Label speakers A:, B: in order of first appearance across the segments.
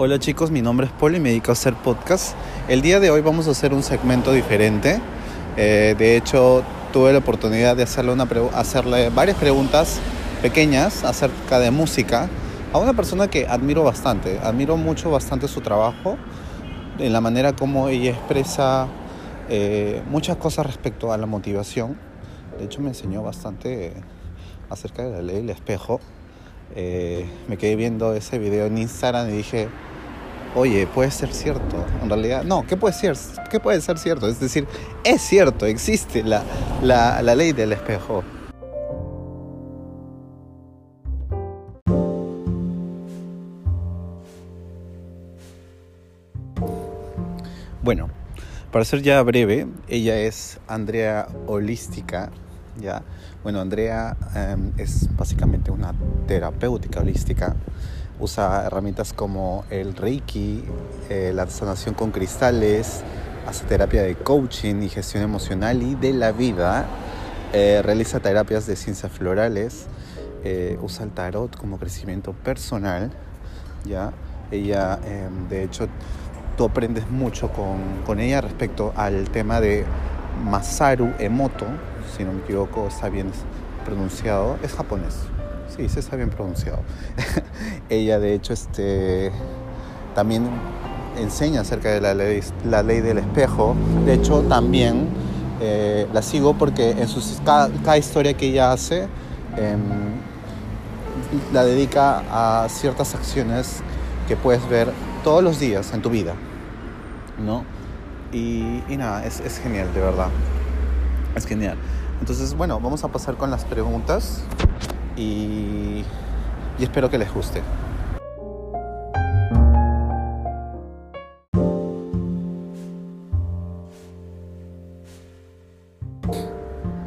A: Hola chicos, mi nombre es Paul y me dedico a hacer podcast. El día de hoy vamos a hacer un segmento diferente. Eh, de hecho, tuve la oportunidad de hacerle, una hacerle varias preguntas pequeñas acerca de música a una persona que admiro bastante. Admiro mucho bastante su trabajo, en la manera como ella expresa eh, muchas cosas respecto a la motivación. De hecho, me enseñó bastante acerca de la ley del espejo. Eh, me quedé viendo ese video en Instagram y dije, oye, puede ser cierto. En realidad, no, ¿qué puede ser? ¿Qué puede ser cierto? Es decir, es cierto, existe la, la, la ley del espejo. Bueno, para ser ya breve, ella es Andrea Holística, ¿ya? Bueno, Andrea em, es básicamente una terapéutica holística usa herramientas como el Reiki, eh, la sanación con cristales, hace terapia de coaching y gestión emocional y de la vida, eh, realiza terapias de ciencias florales, eh, usa el tarot como crecimiento personal, ¿ya? Ella, em, de hecho, tú aprendes mucho con, con ella respecto al tema de Masaru Emoto, si no me equivoco, está bien pronunciado, es japonés. Sí, se está bien pronunciado. Ella, de hecho, este, también enseña acerca de la ley, del espejo. De hecho, también eh, la sigo porque en sus, cada, historia que ella hace em, la dedica a ciertas acciones que puedes ver todos los días en tu vida. ¿no? Y, nada, es, es genial, de verdad. Es genial. Entonces, bueno, vamos a pasar con las preguntas y, espero que les guste.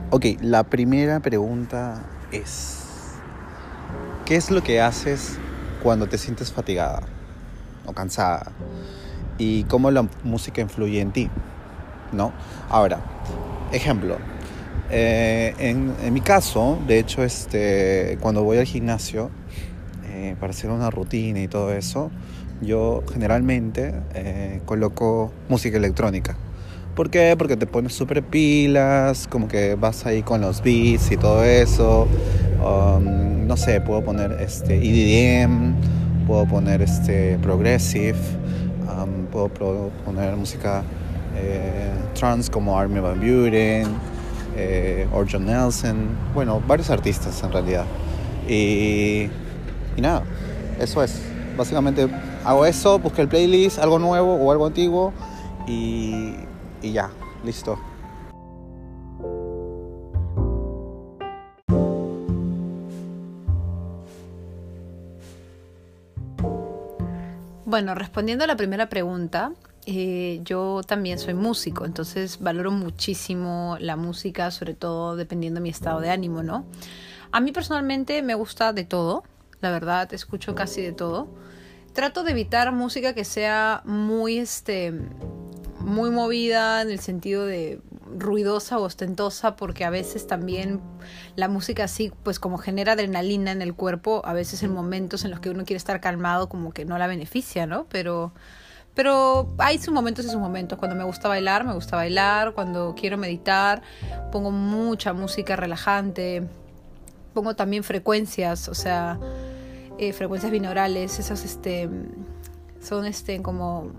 A: Ok, la primera pregunta es, ¿qué es lo que haces cuando te sientes fatigada o cansada? ¿Y cómo la música influye en ti? ¿No? Ahora, ejemplo, eh, en, mi caso, de hecho, este, cuando voy al gimnasio eh, para hacer una rutina y todo eso, yo generalmente eh, coloco música electrónica. ¿Por qué? Porque te pones súper pilas, como que vas ahí con los beats y todo eso. Um, no sé, puedo poner este EDM, puedo poner este progressive, um, puedo poner música trance como Armin Van Buren eh, John Nelson, bueno, varios artistas en realidad. Y, nada, eso es. Básicamente hago eso, busqué el playlist, algo nuevo o algo antiguo y, y ya, listo.
B: Bueno, respondiendo a la primera pregunta, eh, yo también soy músico, entonces valoro muchísimo la música, sobre todo dependiendo de mi estado de ánimo, ¿no? A mí personalmente me gusta de todo, la verdad, escucho casi de todo. Trato de evitar música que sea muy, este, muy movida en el sentido de ruidosa o ostentosa porque a veces también la música así pues como genera adrenalina en el cuerpo a veces en momentos en los que uno quiere estar calmado como que no la beneficia no pero pero hay sus momentos y sus momentos. Cuando me gusta bailar, me gusta bailar. Cuando quiero meditar, pongo mucha música relajante. Pongo también frecuencias, o sea, eh, frecuencias binaurales. Esas, este, son, este, como,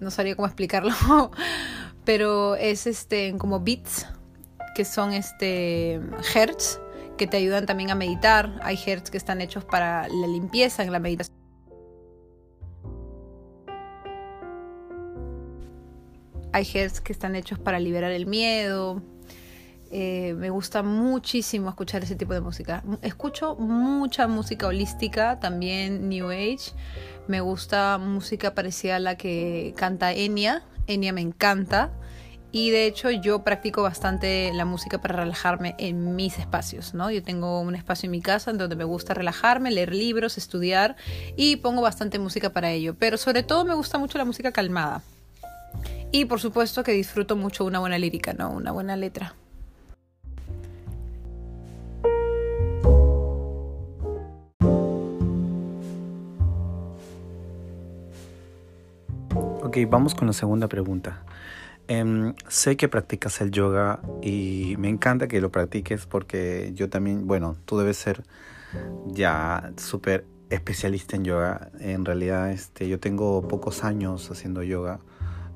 B: no sabría cómo explicarlo, pero es, este, como beats, que son, este, hertz, que te ayudan también a meditar. Hay hertz que están hechos para la limpieza en la meditación. Hay hertz que están hechos para liberar el miedo. Eh, me gusta muchísimo escuchar ese tipo de música. Escucho mucha música holística, también New Age. Me gusta música parecida a la que canta Enya. Enya me encanta. Y de hecho yo practico bastante la música para relajarme en mis espacios, ¿no? Yo tengo un espacio en mi casa en donde me gusta relajarme, leer libros, estudiar y pongo bastante música para ello. Pero sobre todo me gusta mucho la música calmada. Y por supuesto que disfruto mucho una buena lírica, ¿no? Una buena letra.
A: Ok, vamos con la segunda pregunta. Em, sé que practicas el yoga y me encanta que lo practiques porque yo también, bueno, tú debes ser ya súper especialista en yoga. En realidad, este, yo tengo pocos años haciendo yoga.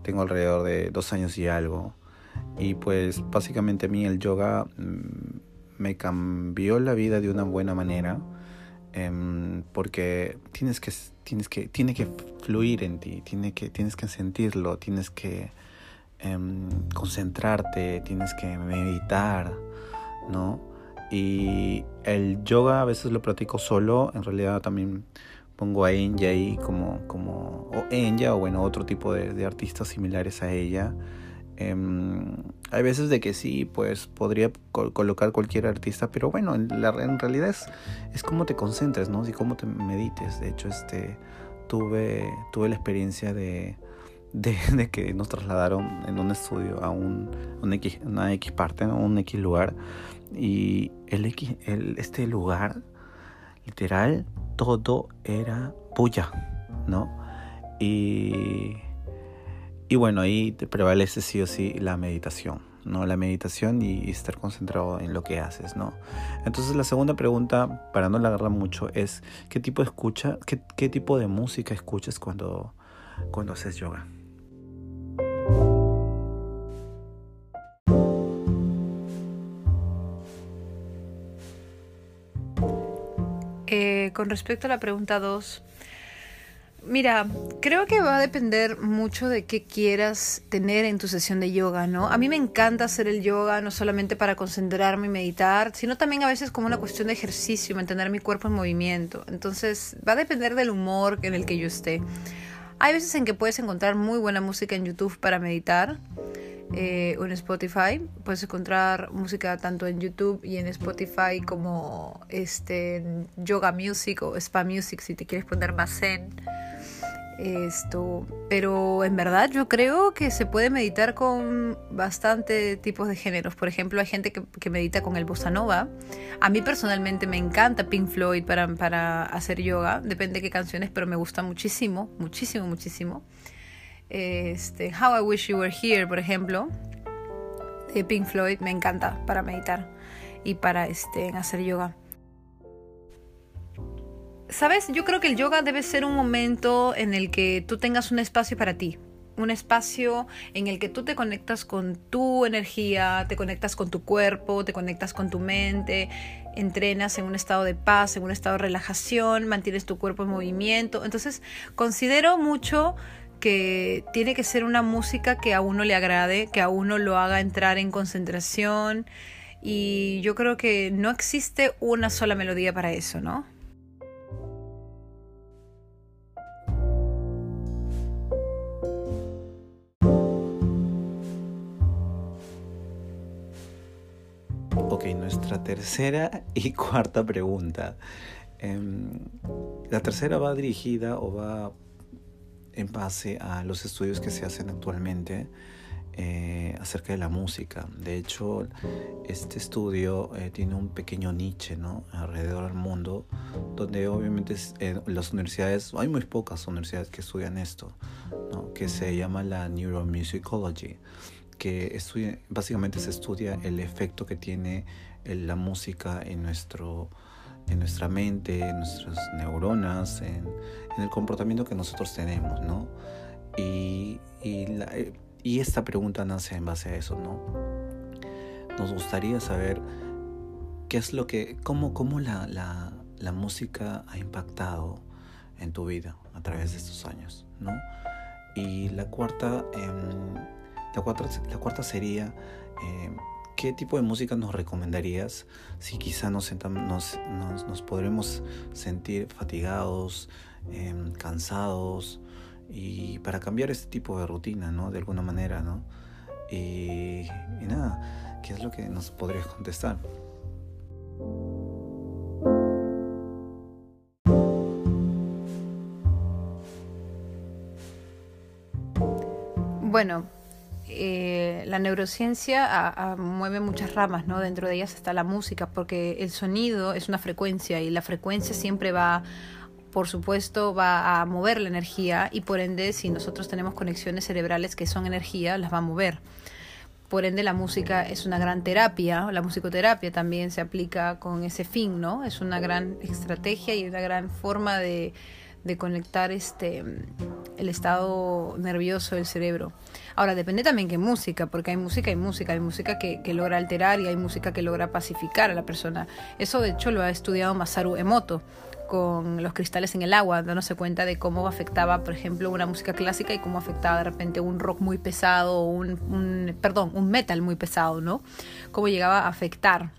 A: Tengo alrededor de dos años y algo. Y pues básicamente a mí el yoga mm, me cambió la vida de una buena manera. Em, porque tienes que, tienes que, tiene que fluir en ti, tiene que, tienes que sentirlo, tienes que em, concentrarte, tienes que meditar, ¿no? Y el yoga a veces lo practico solo, en realidad también pongo a Enya ahí como, como o Enya o bueno, otro tipo de, artistas similares a ella. Em, hay veces de que sí, pues podría colocar cualquier artista, pero bueno, en, la, en realidad es, es cómo te concentres, ¿no? Y cómo te medites. De hecho, este, tuve, tuve la experiencia de, de, que nos trasladaron en un estudio a un, X, una X parte, un X lugar. Y el, X, el, este lugar, literal, todo era puya, ¿no? Y, y bueno, ahí prevalece sí o sí la meditación, ¿no? La meditación y, estar concentrado en lo que haces, ¿no? Entonces la segunda pregunta, para no agarrar mucho, es ¿qué tipo de escucha, qué, qué tipo de música escuchas cuando, cuando haces yoga?
B: Eh, con respecto a la pregunta 2, mira, creo que va a depender mucho de qué quieras tener en tu sesión de yoga, ¿no? A mí me encanta hacer el yoga no solamente para concentrarme y meditar, sino también a veces como una cuestión de ejercicio, mantener mi cuerpo en movimiento. Entonces, va a depender del humor en el que yo esté. Hay veces en que puedes encontrar muy buena música en YouTube para meditar eh, en Spotify. Puedes encontrar música tanto en YouTube y en Spotify como este, Yoga Music o Spa Music si te quieres poner más zen. Esto, pero en verdad yo creo que se puede meditar con bastante tipos de géneros. Por ejemplo, hay gente que, medita con el bossa nova. A mí personalmente me encanta Pink Floyd para, para hacer yoga. Depende de qué canciones, pero me gusta muchísimo, muchísimo, muchísimo. Este, How I Wish You Were Here, por ejemplo, de Pink Floyd, me encanta para meditar y para este, hacer yoga. Sabes, yo creo que el yoga debe ser un momento en el que tú tengas un espacio para ti, un espacio en el que tú te conectas con tu energía, te conectas con tu cuerpo, te conectas con tu mente, entrenas en un estado de paz, en un estado de relajación, mantienes tu cuerpo en movimiento. Entonces, considero mucho que tiene que ser una música que a uno le agrade, que a uno lo haga entrar en concentración y yo creo que no existe una sola melodía para eso, ¿no?
A: Ok, nuestra tercera y cuarta pregunta. Em, la tercera va dirigida o va en base a los estudios que se hacen actualmente eh, acerca de la música. De hecho, este estudio eh, tiene un pequeño niche ¿no? alrededor del mundo, donde obviamente en las universidades, hay muy pocas universidades que estudian esto, ¿no? que se llama la neuromusicology, que estudia, básicamente se estudia el efecto que tiene la música en nuestro en nuestra mente, en nuestras neuronas, en, el comportamiento que nosotros tenemos, ¿no? Y, eh, y, esta pregunta nace en base a eso, ¿no? Nos gustaría saber qué es lo que, cómo, cómo la, la, la música ha impactado en tu vida a través de estos años, ¿no? Y la cuarta, em, la cuarta, la cuarta sería em, ¿qué tipo de música nos recomendarías si quizá nos, nos, nos, podremos sentir fatigados, em, cansados y para cambiar este tipo de rutina, ¿no? De alguna manera, ¿no? Y, y nada, ¿qué es lo que nos podrías contestar?
B: Bueno, eh, la neurociencia mueve muchas ramas, ¿no? Dentro de ellas está la música, porque el sonido es una frecuencia y la frecuencia siempre va por supuesto va a mover la energía y por ende si nosotros tenemos conexiones cerebrales que son energía, las va a mover. Por ende la música es una gran terapia, la musicoterapia también se aplica con ese fin, ¿no? Es una gran estrategia y una gran forma de, de conectar este el estado nervioso del cerebro. Ahora, depende también qué música, porque hay música y música, hay música que, logra alterar y hay música que logra pacificar a la persona. Eso de hecho lo ha estudiado Masaru Emoto con los cristales en el agua, dándose cuenta de cómo afectaba, por ejemplo, una música clásica y cómo afectaba de repente un rock muy pesado un, perdón, un metal muy pesado, ¿no? Cómo llegaba a afectar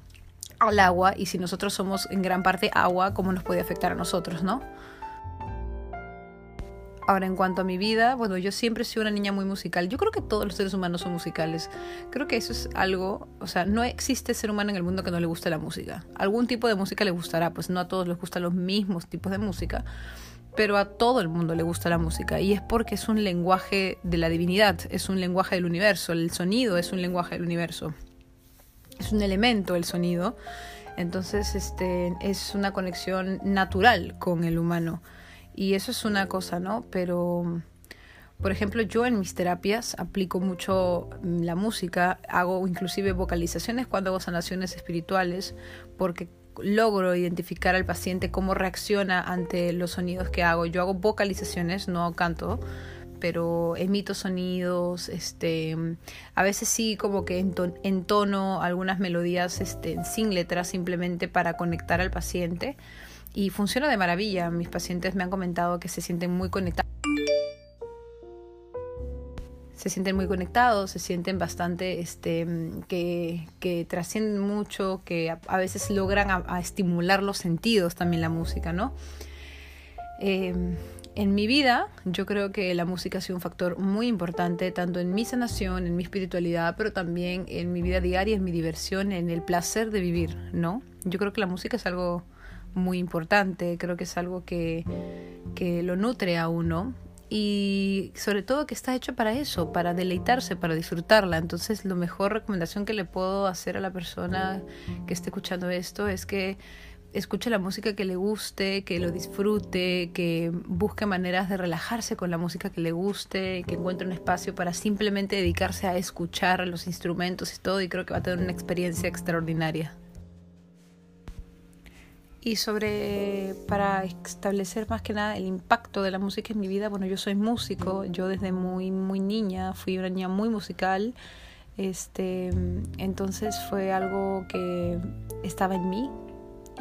B: al agua y si nosotros somos en gran parte agua, cómo nos puede afectar a nosotros, ¿no? Ahora, en cuanto a mi vida, bueno, yo siempre he sido una niña muy musical. Yo creo que todos los seres humanos son musicales. Creo que eso es algo, o sea, no existe ser humano en el mundo que no le guste la música. Algún tipo de música le gustará, pues no a todos les gustan los mismos tipos de música, pero a todo el mundo le gusta la música. Y es porque es un lenguaje de la divinidad, es un lenguaje del universo. El sonido es un lenguaje del universo. Es un elemento el sonido. Entonces, este, es una conexión natural con el humano. Y eso es una cosa, ¿no? Pero, por ejemplo, yo en mis terapias aplico mucho mm, la música, hago inclusive vocalizaciones cuando hago sanaciones espirituales, porque logro identificar al paciente cómo reacciona ante los sonidos que hago. Yo hago vocalizaciones, no canto, pero emito sonidos, este, a veces sí como que entono algunas melodías este, sin letras simplemente para conectar al paciente y funciona de maravilla. Mis pacientes me han comentado que se sienten muy conectados. Se sienten muy conectados, se sienten bastante, este, que, que trascienden mucho, que a, veces logran a, estimular los sentidos también la música, ¿no? Em, en mi vida, yo creo que la música ha sido un factor muy importante, tanto en mi sanación, en mi espiritualidad, pero también en mi vida diaria, en mi diversión, en el placer de vivir, ¿no? Yo creo que la música es algo muy importante, creo que es algo que, que lo nutre a uno y sobre todo que está hecho para eso, para deleitarse, para disfrutarla. Entonces, la mejor recomendación que le puedo hacer a la persona que esté escuchando esto es que escuche la música que le guste, que lo disfrute, que busque maneras de relajarse con la música que le guste, que encuentre un espacio para simplemente dedicarse a escuchar los instrumentos y todo y creo que va a tener una experiencia extraordinaria. Y sobre, para establecer más que nada el impacto de la música en mi vida, bueno, yo soy músico, yo desde muy, muy niña fui una niña muy musical, este, entonces fue algo que estaba en mí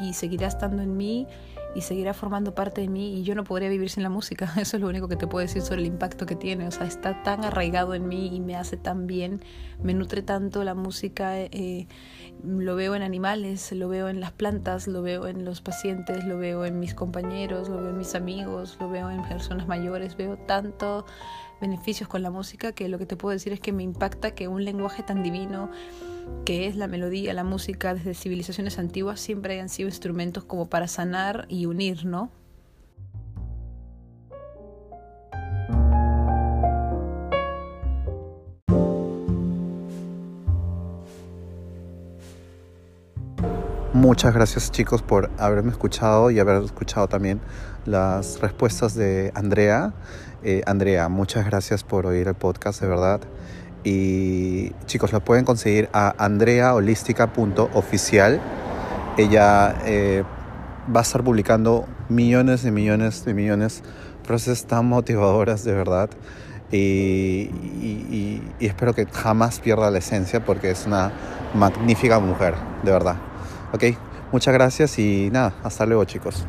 B: y seguirá estando en mí y seguirá formando parte de mí y yo no podría vivir sin la música. Eso es lo único que te puedo decir sobre el impacto que tiene. O sea, está tan arraigado en mí y me hace tan bien, me nutre tanto la música. Eh, lo veo en animales, lo veo en las plantas, lo veo en los pacientes, lo veo en mis compañeros, lo veo en mis amigos, lo veo en personas mayores, veo tanto beneficios con la música que lo que te puedo decir es que me impacta que un lenguaje tan divino que es la melodía, la música desde civilizaciones antiguas siempre hayan sido instrumentos como para sanar y unir, ¿no?
A: Muchas gracias chicos por haberme escuchado y haber escuchado también las respuestas de Andrea. Eh, Andrea, muchas gracias por oír el podcast, de verdad. Y chicos, la pueden conseguir a andreaholística.oficial. Ella eh, va a estar publicando millones y millones de millones de frases tan motivadoras, de verdad. Y, y, espero que jamás pierda la esencia porque es una magnífica mujer, de verdad. Ok, muchas gracias y nada, hasta luego chicos.